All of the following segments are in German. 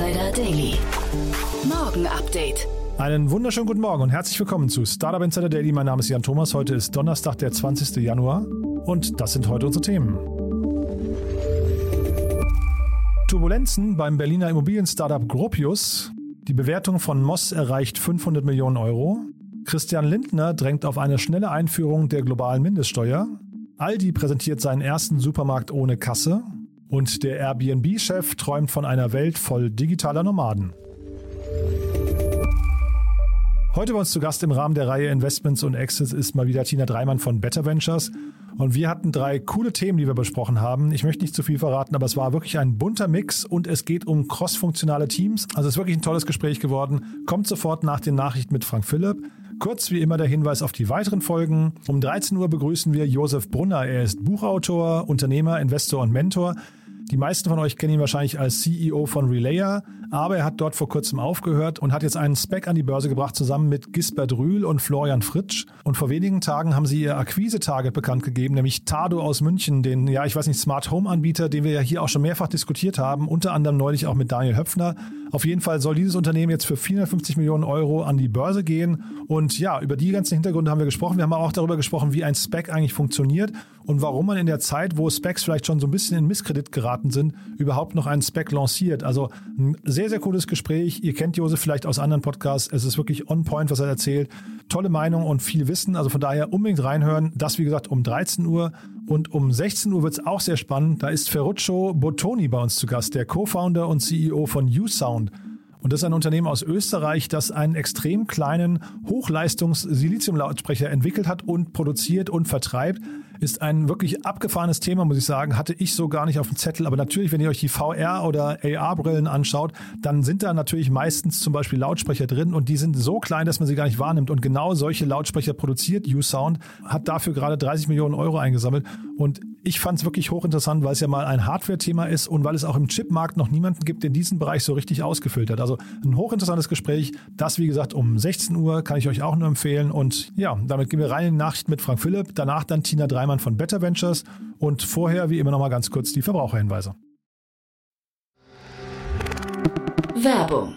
Insider Daily. Morgen Update. Einen wunderschönen guten Morgen und herzlich willkommen zu Startup Insider Daily. Mein Name ist Jan Thomas. Heute ist Donnerstag, der 20. Januar und das sind heute unsere Themen. Turbulenzen beim Berliner Immobilien-Startup Gropius. Die Bewertung von Moss erreicht 500 Millionen Euro. Christian Lindner drängt auf eine schnelle Einführung der globalen Mindeststeuer. Aldi präsentiert seinen ersten Supermarkt ohne Kasse. Und der Airbnb-Chef träumt von einer Welt voll digitaler Nomaden. Heute bei uns zu Gast im Rahmen der Reihe Investments und Exits ist mal wieder Tina Dreimann von Better Ventures. Und wir hatten drei coole Themen, die wir besprochen haben. Ich möchte nicht zu viel verraten, aber es war wirklich ein bunter Mix und es geht um crossfunktionale Teams. Also es ist wirklich ein tolles Gespräch geworden. Kommt sofort nach den Nachrichten mit Frank Philipp. Kurz wie immer der Hinweis auf die weiteren Folgen. Um 13 Uhr begrüßen wir Josef Brunner. Er ist Buchautor, Unternehmer, Investor und Mentor. Die meisten von euch kennen ihn wahrscheinlich als CEO von Relayer, aber er hat dort vor kurzem aufgehört und hat jetzt einen Spec an die Börse gebracht zusammen mit Gisbert Rühl und Florian Fritsch. Und vor wenigen Tagen haben sie ihr Akquise-Target bekannt gegeben, nämlich Tado aus München, den, ja, ich weiß nicht, Smart Home Anbieter, den wir ja hier auch schon mehrfach diskutiert haben, unter anderem neulich auch mit Daniel Höpfner. Auf jeden Fall soll dieses Unternehmen jetzt für 450 Millionen Euro an die Börse gehen. Und ja, über die ganzen Hintergründe haben wir gesprochen. Wir haben auch darüber gesprochen, wie ein Spec eigentlich funktioniert und warum man in der Zeit, wo Specs vielleicht schon so ein bisschen in Misskredit geraten sind, überhaupt noch einen Spec lanciert. Also ein sehr, sehr cooles Gespräch. Ihr kennt Josef vielleicht aus anderen Podcasts. Es ist wirklich on point, was er erzählt. Tolle Meinung und viel Wissen. Also von daher unbedingt reinhören. Das, wie gesagt, um 13 Uhr. Und um 16 Uhr wird es auch sehr spannend. Da ist Ferruccio Bottoni bei uns zu Gast, der Co-Founder und CEO von USound. Und das ist ein Unternehmen aus Österreich, das einen extrem kleinen Hochleistungs-Silizium-Lautsprecher entwickelt hat und produziert und vertreibt. Ist ein wirklich abgefahrenes Thema, muss ich sagen. Hatte ich so gar nicht auf dem Zettel. Aber natürlich, wenn ihr euch die VR- oder AR-Brillen anschaut, dann sind da natürlich meistens zum Beispiel Lautsprecher drin und die sind so klein, dass man sie gar nicht wahrnimmt. Und genau solche Lautsprecher produziert U-Sound, hat dafür gerade 30 Millionen Euro eingesammelt. Und ich fand es wirklich hochinteressant, weil es ja mal ein Hardware-Thema ist und weil es auch im Chipmarkt noch niemanden gibt, der diesen Bereich so richtig ausgefüllt hat. Also ein hochinteressantes Gespräch. Das, wie gesagt, um 16 Uhr kann ich euch auch nur empfehlen. Und ja, damit gehen wir rein in die Nachrichten mit Frank Philipp. Danach dann Tina Dreimann von Better Ventures. Und vorher, wie immer, nochmal ganz kurz die Verbraucherhinweise. Werbung.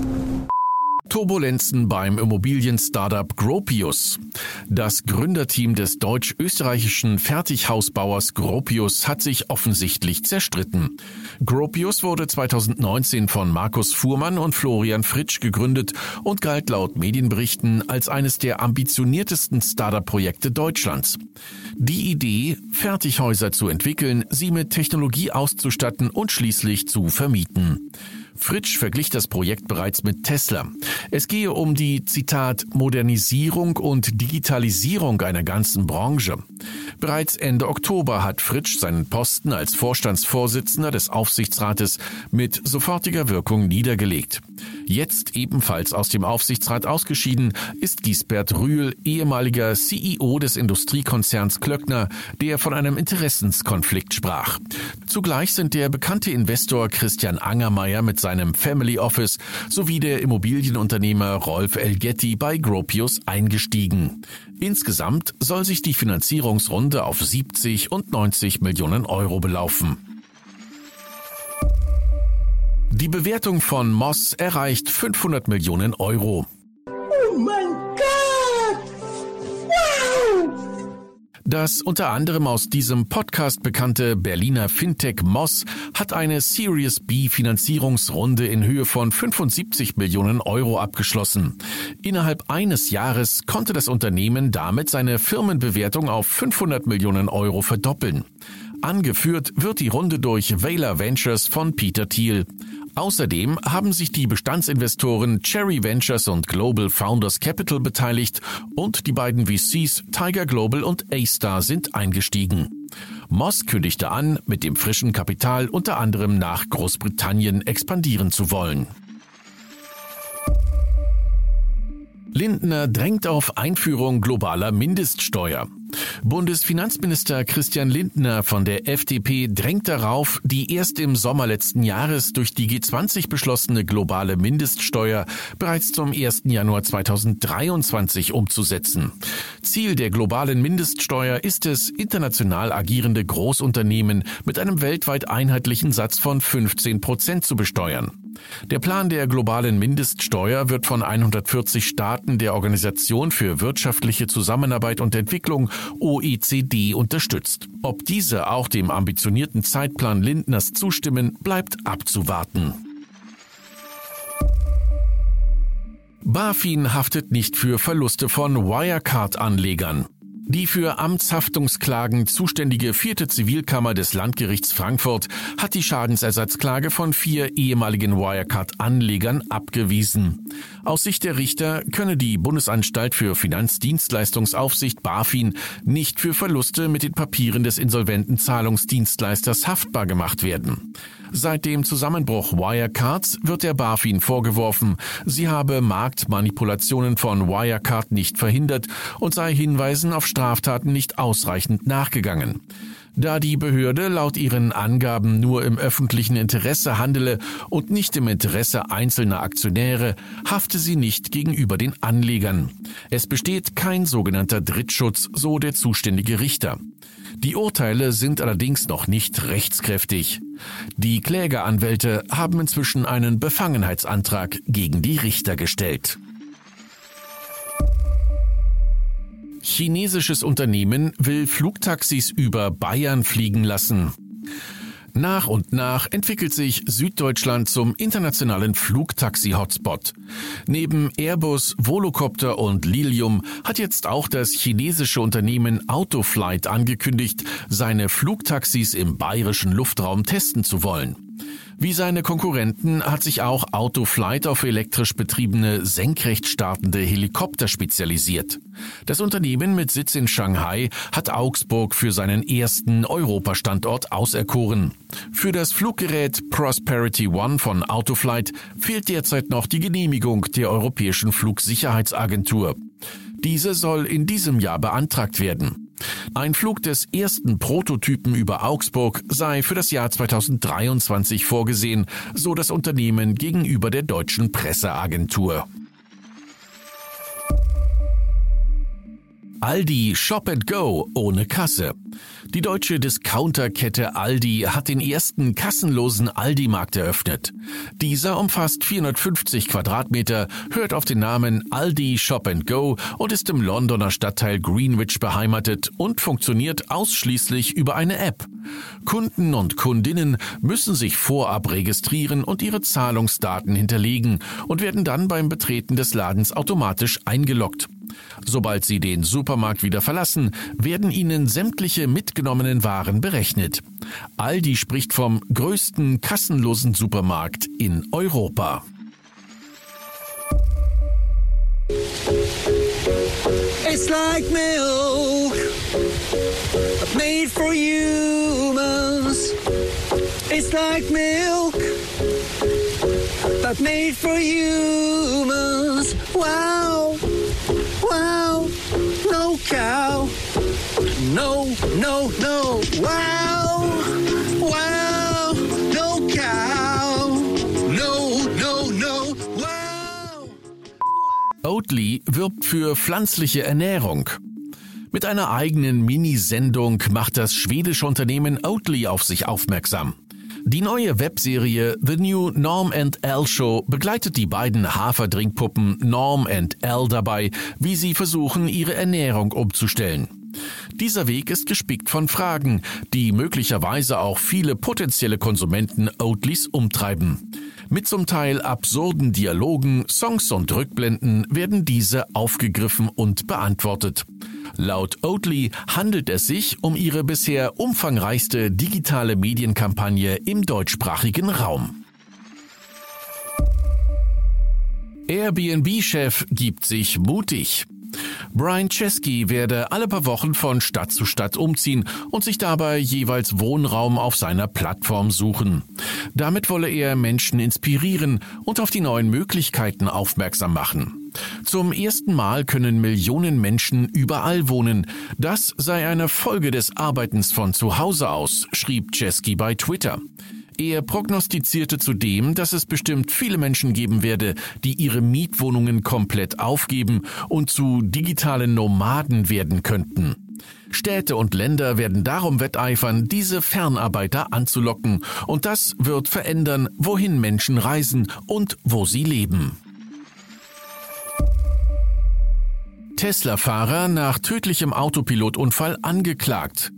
Turbulenzen beim Immobilien-Startup Gropius. Das Gründerteam des deutsch-österreichischen Fertighausbauers Gropius hat sich offensichtlich zerstritten. Gropius wurde 2019 von Markus Fuhrmann und Florian Fritsch gegründet und galt laut Medienberichten als eines der ambitioniertesten Startup-Projekte Deutschlands. Die Idee, Fertighäuser zu entwickeln, sie mit Technologie auszustatten und schließlich zu vermieten. Fritsch verglich das Projekt bereits mit Tesla. Es gehe um die, Zitat, Modernisierung und Digitalisierung einer ganzen Branche. Bereits Ende Oktober hat Fritsch seinen Posten als Vorstandsvorsitzender des Aufsichtsrates mit sofortiger Wirkung niedergelegt. Jetzt ebenfalls aus dem Aufsichtsrat ausgeschieden ist Gisbert Rühl, ehemaliger CEO des Industriekonzerns Klöckner, der von einem Interessenskonflikt sprach. Zugleich sind der bekannte Investor Christian Angermeier mit seinem Family Office sowie der Immobilienunternehmer Rolf Elgetti bei Gropius eingestiegen. Insgesamt soll sich die Finanzierungsrunde auf 70 und 90 Millionen Euro belaufen. Die Bewertung von Moss erreicht 500 Millionen Euro. Oh mein Gott! Wow! Das unter anderem aus diesem Podcast bekannte Berliner Fintech Moss hat eine Series B Finanzierungsrunde in Höhe von 75 Millionen Euro abgeschlossen. Innerhalb eines Jahres konnte das Unternehmen damit seine Firmenbewertung auf 500 Millionen Euro verdoppeln. Angeführt wird die Runde durch Vela Ventures von Peter Thiel. Außerdem haben sich die Bestandsinvestoren Cherry Ventures und Global Founders Capital beteiligt und die beiden VCs Tiger Global und A-Star sind eingestiegen. Moss kündigte an, mit dem frischen Kapital unter anderem nach Großbritannien expandieren zu wollen. Lindner drängt auf Einführung globaler Mindeststeuer. Bundesfinanzminister Christian Lindner von der FDP drängt darauf, die erst im Sommer letzten Jahres durch die G20 beschlossene globale Mindeststeuer bereits zum 1. Januar 2023 umzusetzen. Ziel der globalen Mindeststeuer ist es, international agierende Großunternehmen mit einem weltweit einheitlichen Satz von 15 Prozent zu besteuern. Der Plan der globalen Mindeststeuer wird von 140 Staaten der Organisation für wirtschaftliche Zusammenarbeit und Entwicklung OECD unterstützt. Ob diese auch dem ambitionierten Zeitplan Lindners zustimmen, bleibt abzuwarten. BaFin haftet nicht für Verluste von Wirecard-Anlegern. Die für Amtshaftungsklagen zuständige vierte Zivilkammer des Landgerichts Frankfurt hat die Schadensersatzklage von vier ehemaligen Wirecard-Anlegern abgewiesen. Aus Sicht der Richter könne die Bundesanstalt für Finanzdienstleistungsaufsicht BaFin nicht für Verluste mit den Papieren des insolventen Zahlungsdienstleisters haftbar gemacht werden. Seit dem Zusammenbruch Wirecards wird der BaFin vorgeworfen, sie habe Marktmanipulationen von Wirecard nicht verhindert und sei Hinweisen auf Straftaten nicht ausreichend nachgegangen. Da die Behörde laut ihren Angaben nur im öffentlichen Interesse handele und nicht im Interesse einzelner Aktionäre, hafte sie nicht gegenüber den Anlegern. Es besteht kein sogenannter Drittschutz, so der zuständige Richter. Die Urteile sind allerdings noch nicht rechtskräftig. Die Klägeranwälte haben inzwischen einen Befangenheitsantrag gegen die Richter gestellt. Chinesisches Unternehmen will Flugtaxis über Bayern fliegen lassen. Nach und nach entwickelt sich Süddeutschland zum internationalen Flugtaxi-Hotspot. Neben Airbus, Volocopter und Lilium hat jetzt auch das chinesische Unternehmen Autoflight angekündigt, seine Flugtaxis im bayerischen Luftraum testen zu wollen. Wie seine Konkurrenten hat sich auch Autoflight auf elektrisch betriebene senkrecht startende Helikopter spezialisiert. Das Unternehmen mit Sitz in Shanghai hat Augsburg für seinen ersten Europastandort auserkoren. Für das Fluggerät Prosperity One von Autoflight fehlt derzeit noch die Genehmigung der Europäischen Flugsicherheitsagentur. Diese soll in diesem Jahr beantragt werden. Ein Flug des ersten Prototypen über Augsburg sei für das Jahr 2023 vorgesehen, so das Unternehmen gegenüber der deutschen Presseagentur. Aldi Shop and Go ohne Kasse. Die deutsche Discounterkette Aldi hat den ersten kassenlosen Aldi-Markt eröffnet. Dieser umfasst 450 Quadratmeter, hört auf den Namen Aldi Shop and Go und ist im Londoner Stadtteil Greenwich beheimatet und funktioniert ausschließlich über eine App. Kunden und Kundinnen müssen sich vorab registrieren und ihre Zahlungsdaten hinterlegen und werden dann beim Betreten des Ladens automatisch eingeloggt. Sobald Sie den Supermarkt wieder verlassen, werden Ihnen sämtliche mitgenommenen Waren berechnet. Aldi spricht vom größten kassenlosen Supermarkt in Europa. It's like milk made for humans. It's like milk not made for humans. Wow, cow. No, no, no. Wow, wow, no cow. No, no, no. Wow. Oatly wirbt für pflanzliche Ernährung. Mit einer eigenen Mini-Sendung macht das schwedische Unternehmen Oatly auf sich aufmerksam. Die neue Webserie The New Norm and L Show begleitet die beiden Haferdrinkpuppen Norm and L dabei, wie sie versuchen, ihre Ernährung umzustellen. Dieser Weg ist gespickt von Fragen, die möglicherweise auch viele potenzielle Konsumenten Oatlys umtreiben. Mit zum Teil absurden Dialogen, Songs und Rückblenden werden diese aufgegriffen und beantwortet. Laut Oatly handelt es sich um ihre bisher umfangreichste digitale Medienkampagne im deutschsprachigen Raum. Airbnb-Chef gibt sich mutig. Brian Chesky werde alle paar Wochen von Stadt zu Stadt umziehen und sich dabei jeweils Wohnraum auf seiner Plattform suchen. Damit wolle er Menschen inspirieren und auf die neuen Möglichkeiten aufmerksam machen. Zum ersten Mal können Millionen Menschen überall wohnen. Das sei eine Folge des Arbeitens von zu Hause aus, schrieb Chesky bei Twitter. Er prognostizierte zudem, dass es bestimmt viele Menschen geben werde, die ihre Mietwohnungen komplett aufgeben und zu digitalen Nomaden werden könnten. Städte und Länder werden darum wetteifern, diese Fernarbeiter anzulocken, und das wird verändern, wohin Menschen reisen und wo sie leben. Tesla-Fahrer nach tödlichem Autopilotunfall angeklagt.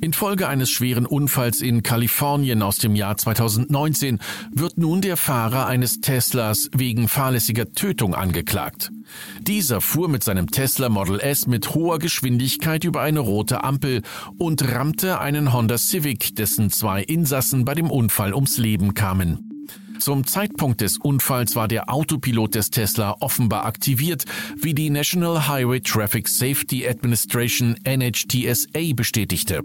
Infolge eines schweren Unfalls in Kalifornien aus dem Jahr 2019 wird nun der Fahrer eines Teslas wegen fahrlässiger Tötung angeklagt. Dieser fuhr mit seinem Tesla Model S mit hoher Geschwindigkeit über eine rote Ampel und rammte einen Honda Civic, dessen zwei Insassen bei dem Unfall ums Leben kamen. Zum Zeitpunkt des Unfalls war der Autopilot des Tesla offenbar aktiviert, wie die National Highway Traffic Safety Administration NHTSA bestätigte.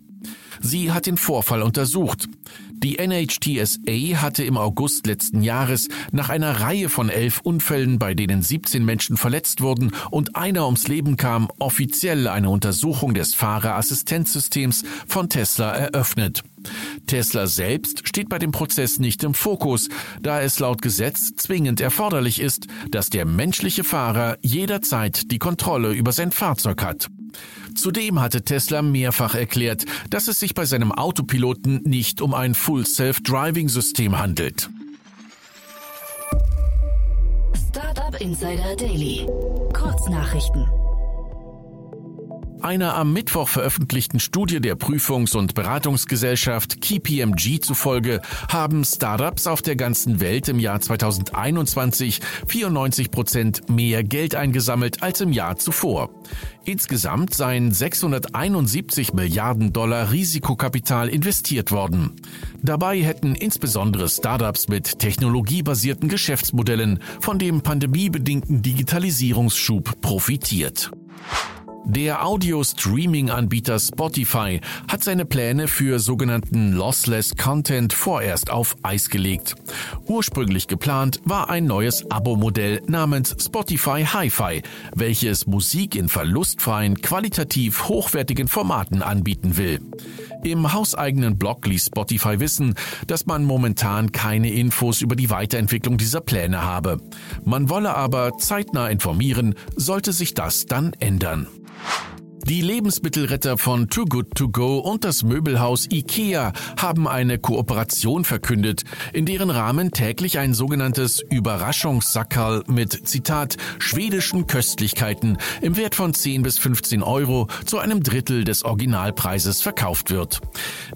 Sie hat den Vorfall untersucht. Die NHTSA hatte im August letzten Jahres nach einer Reihe von elf Unfällen, bei denen 17 Menschen verletzt wurden und einer ums Leben kam, offiziell eine Untersuchung des Fahrerassistenzsystems von Tesla eröffnet. Tesla selbst steht bei dem Prozess nicht im Fokus, da es laut Gesetz zwingend erforderlich ist, dass der menschliche Fahrer jederzeit die Kontrolle über sein Fahrzeug hat. Zudem hatte Tesla mehrfach erklärt, dass es sich bei seinem Autopiloten nicht um ein Full Self-Driving System handelt. Startup Insider Daily. Kurznachrichten. Einer am Mittwoch veröffentlichten Studie der Prüfungs- und Beratungsgesellschaft KPMG zufolge haben Startups auf der ganzen Welt im Jahr 2021 94 Prozent mehr Geld eingesammelt als im Jahr zuvor. Insgesamt seien 671 Milliarden Dollar Risikokapital investiert worden. Dabei hätten insbesondere Startups mit technologiebasierten Geschäftsmodellen von dem pandemiebedingten Digitalisierungsschub profitiert. Der Audio-Streaming-Anbieter Spotify hat seine Pläne für sogenannten Lossless Content vorerst auf Eis gelegt. Ursprünglich geplant war ein neues Abo-Modell namens Spotify Hi-Fi, welches Musik in verlustfreien, qualitativ hochwertigen Formaten anbieten will. Im hauseigenen Blog ließ Spotify wissen, dass man momentan keine Infos über die Weiterentwicklung dieser Pläne habe. Man wolle aber zeitnah informieren, sollte sich das dann ändern. Die Lebensmittelretter von Too Good To Go und das Möbelhaus IKEA haben eine Kooperation verkündet, in deren Rahmen täglich ein sogenanntes Überraschungssackerl mit, Zitat, schwedischen Köstlichkeiten im Wert von 10 bis 15 Euro zu einem Drittel des Originalpreises verkauft wird.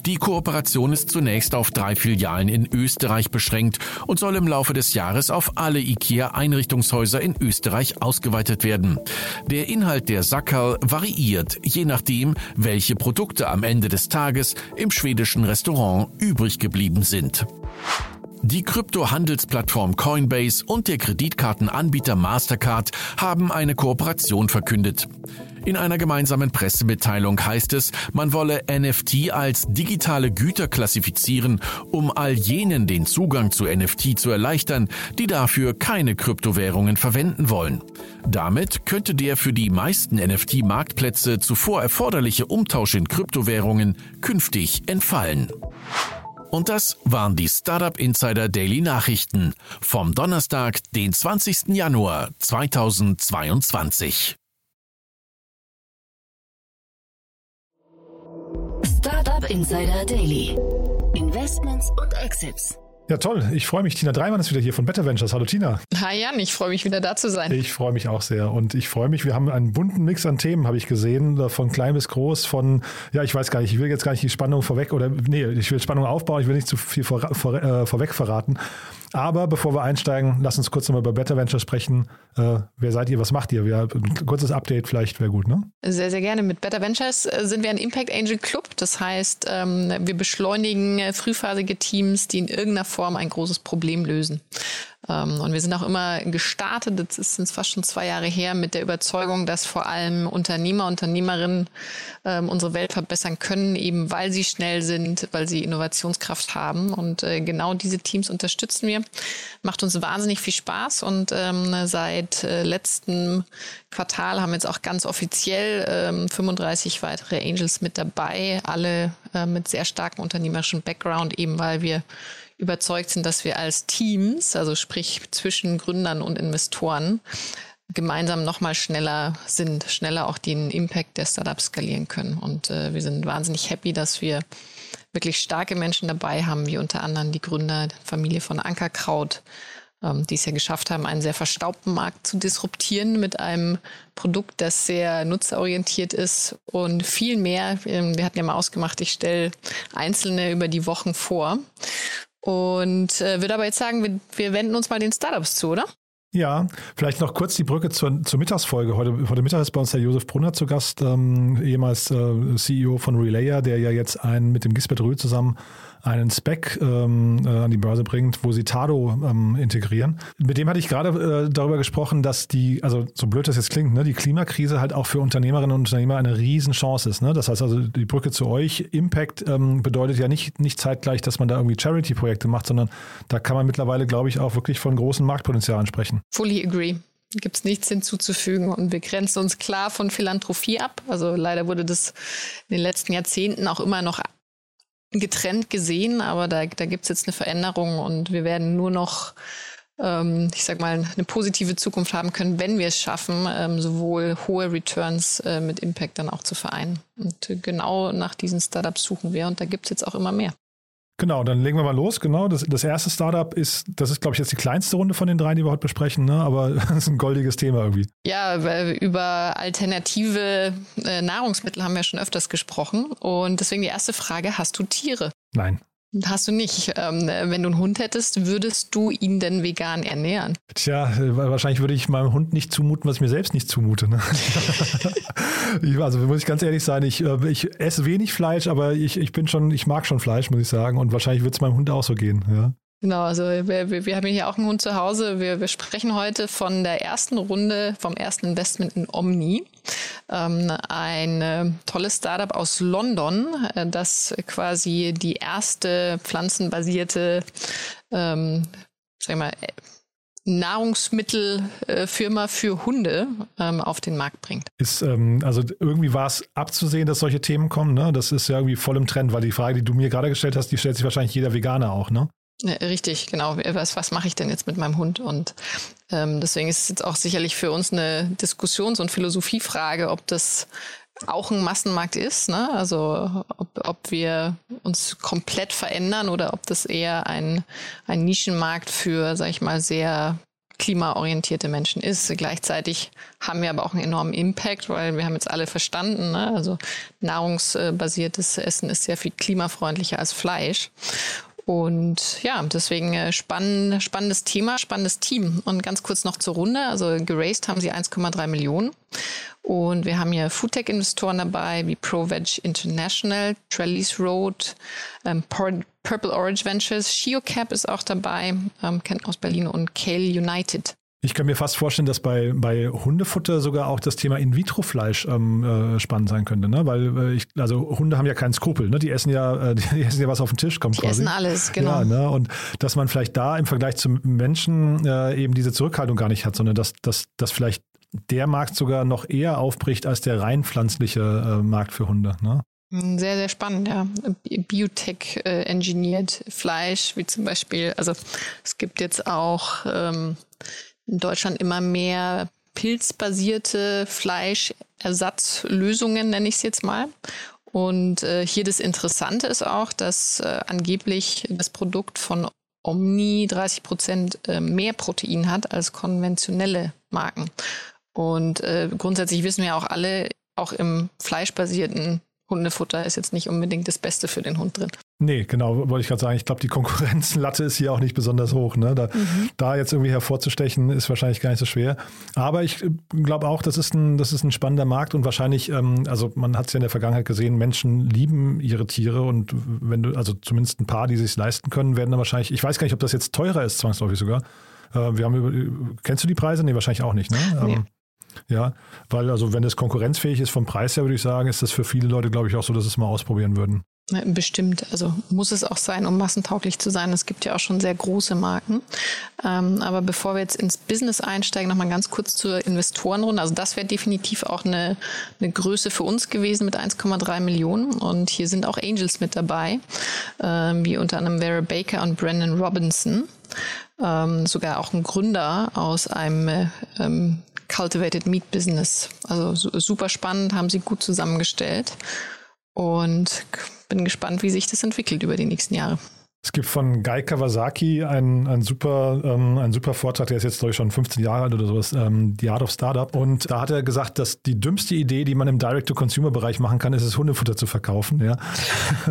Die Kooperation ist zunächst auf drei Filialen in Österreich beschränkt und soll im Laufe des Jahres auf alle IKEA-Einrichtungshäuser in Österreich ausgeweitet werden. Der Inhalt der Sackerl variiert variiert, je nachdem, welche Produkte am Ende des Tages im schwedischen Restaurant übrig geblieben sind. Die Kryptohandelsplattform Coinbase und der Kreditkartenanbieter Mastercard haben eine Kooperation verkündet. In einer gemeinsamen Pressemitteilung heißt es, man wolle NFT als digitale Güter klassifizieren, um all jenen den Zugang zu NFT zu erleichtern, die dafür keine Kryptowährungen verwenden wollen. Damit könnte der für die meisten NFT-Marktplätze zuvor erforderliche Umtausch in Kryptowährungen künftig entfallen. Und das waren die Startup Insider Daily Nachrichten vom Donnerstag, den 20. Januar 2022. Startup Insider Daily. Investments und Exits. Ja, toll. Ich freue mich. Tina Dreimann ist wieder hier von Better Ventures. Hallo Tina. Hi Jan, ich freue mich wieder da zu sein. Ich freue mich auch sehr. Und ich freue mich, wir haben einen bunten Mix an Themen, habe ich gesehen, von klein bis groß, von, ja, ich weiß gar nicht, ich will jetzt gar nicht die Spannung vorweg oder, nee, ich will Spannung aufbauen, ich will nicht zu viel vor, vor, äh, vorweg verraten. Aber bevor wir einsteigen, lass uns kurz nochmal über Better Venture sprechen. Äh, wer seid ihr? Was macht ihr? Wir, ein kurzes Update vielleicht wäre gut, ne? Sehr, sehr gerne. Mit Better Ventures äh, sind wir ein Impact Angel Club. Das heißt, ähm, wir beschleunigen äh, frühphasige Teams, die in irgendeiner Form ein großes Problem lösen. Ähm, und wir sind auch immer gestartet, das ist jetzt fast schon zwei Jahre her, mit der Überzeugung, dass vor allem Unternehmer, Unternehmerinnen ähm, unsere Welt verbessern können, eben weil sie schnell sind, weil sie Innovationskraft haben. Und äh, genau diese Teams unterstützen wir. Macht uns wahnsinnig viel Spaß und ähm, seit äh, letztem Quartal haben jetzt auch ganz offiziell ähm, 35 weitere Angels mit dabei, alle äh, mit sehr starkem unternehmerischen Background, eben weil wir überzeugt sind, dass wir als Teams, also sprich zwischen Gründern und Investoren, gemeinsam noch mal schneller sind, schneller auch den Impact der Startups skalieren können. Und äh, wir sind wahnsinnig happy, dass wir wirklich starke Menschen dabei haben, wie unter anderem die Gründer, Familie von Ankerkraut, ähm, die es ja geschafft haben, einen sehr verstaubten Markt zu disruptieren mit einem Produkt, das sehr nutzerorientiert ist und viel mehr. Ähm, wir hatten ja mal ausgemacht, ich stelle einzelne über die Wochen vor. Und äh, würde aber jetzt sagen, wir, wir wenden uns mal den Startups zu, oder? Ja, vielleicht noch kurz die Brücke zur, zur Mittagsfolge. Heute, heute Mittag ist bei uns der Josef Brunner zu Gast, ähm, ehemals äh, CEO von Relayer, der ja jetzt einen mit dem Gisbert Rühl zusammen einen Spec ähm, äh, an die Börse bringt, wo sie Tado ähm, integrieren. Mit dem hatte ich gerade äh, darüber gesprochen, dass die, also so blöd das jetzt klingt, ne, die Klimakrise halt auch für Unternehmerinnen und Unternehmer eine Riesenchance ist. Ne? Das heißt also, die Brücke zu euch, Impact ähm, bedeutet ja nicht, nicht zeitgleich, dass man da irgendwie Charity-Projekte macht, sondern da kann man mittlerweile, glaube ich, auch wirklich von großen Marktpotenzialen sprechen. Fully agree gibt es nichts hinzuzufügen und wir grenzen uns klar von Philanthropie ab. Also leider wurde das in den letzten Jahrzehnten auch immer noch getrennt gesehen, aber da, da gibt es jetzt eine Veränderung und wir werden nur noch, ähm, ich sag mal, eine positive Zukunft haben können, wenn wir es schaffen, ähm, sowohl hohe Returns äh, mit Impact dann auch zu vereinen. Und genau nach diesen Startups suchen wir und da gibt es jetzt auch immer mehr. Genau, dann legen wir mal los. Genau, das, das erste Startup ist, das ist, glaube ich, jetzt die kleinste Runde von den drei, die wir heute besprechen, ne? aber das ist ein goldiges Thema irgendwie. Ja, über alternative äh, Nahrungsmittel haben wir schon öfters gesprochen. Und deswegen die erste Frage, hast du Tiere? Nein. Hast du nicht. Ähm, wenn du einen Hund hättest, würdest du ihn denn vegan ernähren? Tja, wahrscheinlich würde ich meinem Hund nicht zumuten, was ich mir selbst nicht zumute. Ne? ich, also muss ich ganz ehrlich sein, ich, äh, ich esse wenig Fleisch, aber ich, ich bin schon, ich mag schon Fleisch, muss ich sagen. Und wahrscheinlich wird es meinem Hund auch so gehen. Ja. Genau, also wir, wir, wir haben hier auch einen Hund zu Hause. Wir, wir sprechen heute von der ersten Runde, vom ersten Investment in Omni. Ähm, ein äh, tolles Startup aus London, äh, das quasi die erste pflanzenbasierte ähm, sag mal, Nahrungsmittelfirma für Hunde ähm, auf den Markt bringt. Ist, ähm, also irgendwie war es abzusehen, dass solche Themen kommen. Ne? Das ist ja irgendwie voll im Trend, weil die Frage, die du mir gerade gestellt hast, die stellt sich wahrscheinlich jeder Veganer auch, ne? Richtig, genau. Was, was mache ich denn jetzt mit meinem Hund? Und ähm, deswegen ist es jetzt auch sicherlich für uns eine Diskussions- und Philosophiefrage, ob das auch ein Massenmarkt ist, ne? also ob, ob wir uns komplett verändern oder ob das eher ein, ein Nischenmarkt für, sag ich mal, sehr klimaorientierte Menschen ist. Gleichzeitig haben wir aber auch einen enormen Impact, weil wir haben jetzt alle verstanden, ne? also nahrungsbasiertes Essen ist sehr viel klimafreundlicher als Fleisch. Und ja, deswegen äh, spann, spannendes Thema, spannendes Team. Und ganz kurz noch zur Runde. Also geraced haben sie 1,3 Millionen. Und wir haben hier Foodtech-Investoren dabei, wie ProVeg International, Trellis Road, ähm, Purple Orange Ventures, ShioCap ist auch dabei, ähm, kennt aus Berlin und Kale United. Ich kann mir fast vorstellen, dass bei, bei Hundefutter sogar auch das Thema In-vitro-Fleisch ähm, äh, spannend sein könnte, ne? Weil äh, ich, also Hunde haben ja keinen Skrupel, ne? Die essen ja, äh, die essen ja was auf den Tisch kommt die quasi. Die essen alles, genau. Ja, ne? Und dass man vielleicht da im Vergleich zum Menschen äh, eben diese Zurückhaltung gar nicht hat, sondern dass, dass, dass vielleicht der Markt sogar noch eher aufbricht als der rein pflanzliche äh, Markt für Hunde. Ne? Hm, sehr, sehr spannend, ja. Biotech äh, engineert Fleisch, wie zum Beispiel, also es gibt jetzt auch ähm, in Deutschland immer mehr pilzbasierte Fleischersatzlösungen, nenne ich es jetzt mal. Und äh, hier das Interessante ist auch, dass äh, angeblich das Produkt von Omni 30 Prozent äh, mehr Protein hat als konventionelle Marken. Und äh, grundsätzlich wissen wir auch alle, auch im fleischbasierten Hundefutter ist jetzt nicht unbedingt das Beste für den Hund drin. Nee, genau, wollte ich gerade sagen. Ich glaube, die Konkurrenzlatte ist hier auch nicht besonders hoch. Ne? Da, mhm. da, jetzt irgendwie hervorzustechen, ist wahrscheinlich gar nicht so schwer. Aber ich äh, glaube auch, das ist, ein, das ist ein spannender Markt und wahrscheinlich, ähm, also man hat es ja in der Vergangenheit gesehen, Menschen lieben ihre Tiere und wenn du, also zumindest ein paar, die sich leisten können, werden dann wahrscheinlich, ich weiß gar nicht, ob das jetzt teurer ist, zwangsläufig sogar. Äh, wir haben über, kennst du die Preise? Nee, wahrscheinlich auch nicht, ne? Nee. Ja, weil also wenn es konkurrenzfähig ist vom Preis her, würde ich sagen, ist das für viele Leute, glaube ich, auch so, dass sie es mal ausprobieren würden. Bestimmt, also muss es auch sein, um massentauglich zu sein. Es gibt ja auch schon sehr große Marken. Ähm, aber bevor wir jetzt ins Business einsteigen, nochmal ganz kurz zur Investorenrunde. Also das wäre definitiv auch eine, eine Größe für uns gewesen mit 1,3 Millionen. Und hier sind auch Angels mit dabei, ähm, wie unter anderem Vera Baker und Brandon Robinson. Ähm, sogar auch ein Gründer aus einem ähm, Cultivated Meat Business. Also super spannend, haben sie gut zusammengestellt und bin gespannt, wie sich das entwickelt über die nächsten Jahre. Es gibt von Guy Kawasaki einen, einen, super, ähm, einen super Vortrag, der ist jetzt, glaube ich, schon 15 Jahre alt oder sowas, ähm, The Art of Startup. Und da hat er gesagt, dass die dümmste Idee, die man im Direct-to-Consumer-Bereich machen kann, ist es, Hundefutter zu verkaufen. Ja.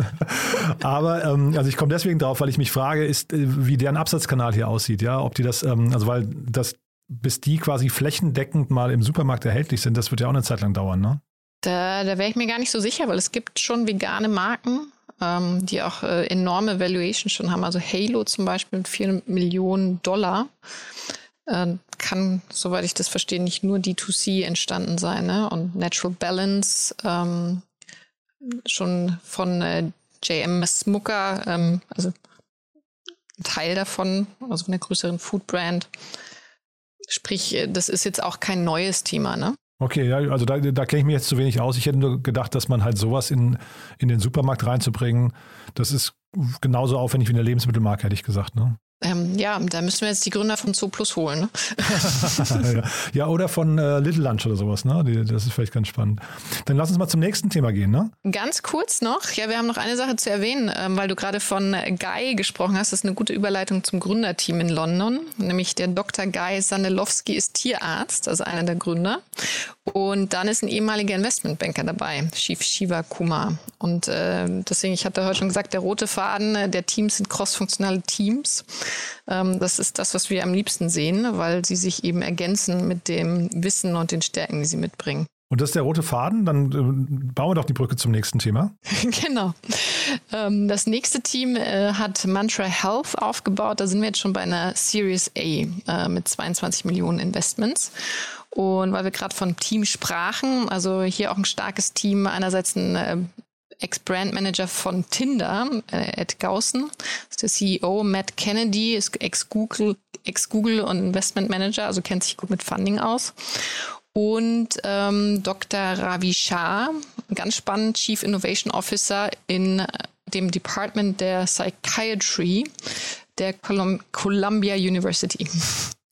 Aber ähm, also ich komme deswegen drauf, weil ich mich frage, ist, äh, wie deren Absatzkanal hier aussieht, ja, ob die das, ähm, also weil das bis die quasi flächendeckend mal im Supermarkt erhältlich sind, das wird ja auch eine Zeit lang dauern, ne? Da, da wäre ich mir gar nicht so sicher, weil es gibt schon vegane Marken, ähm, die auch äh, enorme Valuation schon haben. Also Halo zum Beispiel mit 4 Millionen Dollar äh, kann, soweit ich das verstehe, nicht nur D2C entstanden sein. Ne? Und Natural Balance ähm, schon von äh, JM Smucker, ähm, also ein Teil davon, also von der größeren Food Brand. Sprich, äh, das ist jetzt auch kein neues Thema, ne? Okay, ja, also da, da kenne ich mich jetzt zu wenig aus. Ich hätte nur gedacht, dass man halt sowas in, in den Supermarkt reinzubringen, das ist genauso aufwendig wie eine Lebensmittelmarke, hätte ich gesagt, ne? Ähm, ja, da müssen wir jetzt die Gründer von Zoo Plus holen. Ne? ja. oder von äh, Little Lunch oder sowas. Ne? Die, das ist vielleicht ganz spannend. Dann lass uns mal zum nächsten Thema gehen. Ne? Ganz kurz noch. Ja, wir haben noch eine Sache zu erwähnen, ähm, weil du gerade von Guy gesprochen hast. Das ist eine gute Überleitung zum Gründerteam in London. Nämlich der Dr. Guy Sandelowski ist Tierarzt, also einer der Gründer. Und dann ist ein ehemaliger Investmentbanker dabei, Shiv Shiva Kumar. Und äh, deswegen, ich hatte heute schon gesagt, der rote Faden äh, der Teams sind crossfunktionale Teams. Ähm, das ist das, was wir am liebsten sehen, weil sie sich eben ergänzen mit dem Wissen und den Stärken, die sie mitbringen. Und das ist der rote Faden, dann äh, bauen wir doch die Brücke zum nächsten Thema. genau. Ähm, das nächste Team äh, hat Mantra Health aufgebaut. Da sind wir jetzt schon bei einer Series A äh, mit 22 Millionen Investments. Und weil wir gerade von Team sprachen, also hier auch ein starkes Team, einerseits ein Ex-Brand-Manager von Tinder, äh, Ed Gaussen, ist der CEO, Matt Kennedy, ist Ex-Google Ex -Google und Investment Manager, also kennt sich gut mit Funding aus. Und ähm, Dr. Ravi Shah, ganz spannend, Chief Innovation Officer in dem Department der Psychiatry der Colum Columbia University.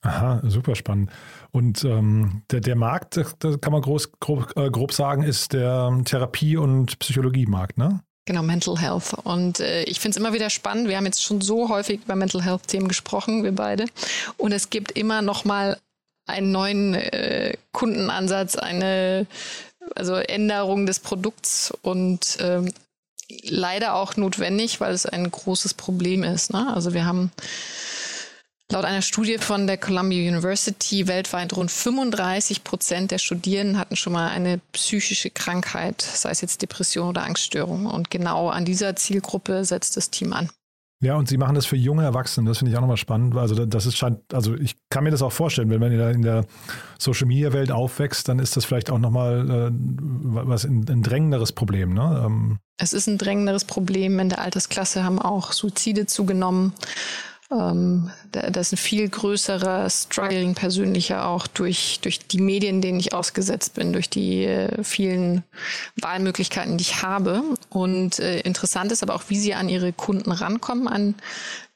Aha, super spannend. Und ähm, der, der Markt, das kann man groß, grob, äh, grob sagen, ist der Therapie- und Psychologiemarkt, ne? Genau, Mental Health. Und äh, ich finde es immer wieder spannend. Wir haben jetzt schon so häufig über Mental Health-Themen gesprochen, wir beide. Und es gibt immer noch mal einen neuen äh, Kundenansatz, eine also Änderung des Produkts und ähm, leider auch notwendig, weil es ein großes Problem ist. Ne? Also wir haben Laut einer Studie von der Columbia University weltweit rund 35 Prozent der Studierenden hatten schon mal eine psychische Krankheit, sei es jetzt Depression oder Angststörung. Und genau an dieser Zielgruppe setzt das Team an. Ja, und sie machen das für junge Erwachsene. Das finde ich auch nochmal spannend. Also das ist scheint, also ich kann mir das auch vorstellen, wenn man in der, in der Social Media Welt aufwächst, dann ist das vielleicht auch nochmal äh, was ein, ein drängenderes Problem. Ne? Ähm. Es ist ein drängenderes Problem. In der Altersklasse haben auch Suizide zugenommen. Ähm, da, das ist ein viel größerer Struggling persönlicher auch durch, durch die Medien, denen ich ausgesetzt bin, durch die äh, vielen Wahlmöglichkeiten, die ich habe. Und äh, interessant ist aber auch, wie sie an ihre Kunden rankommen, an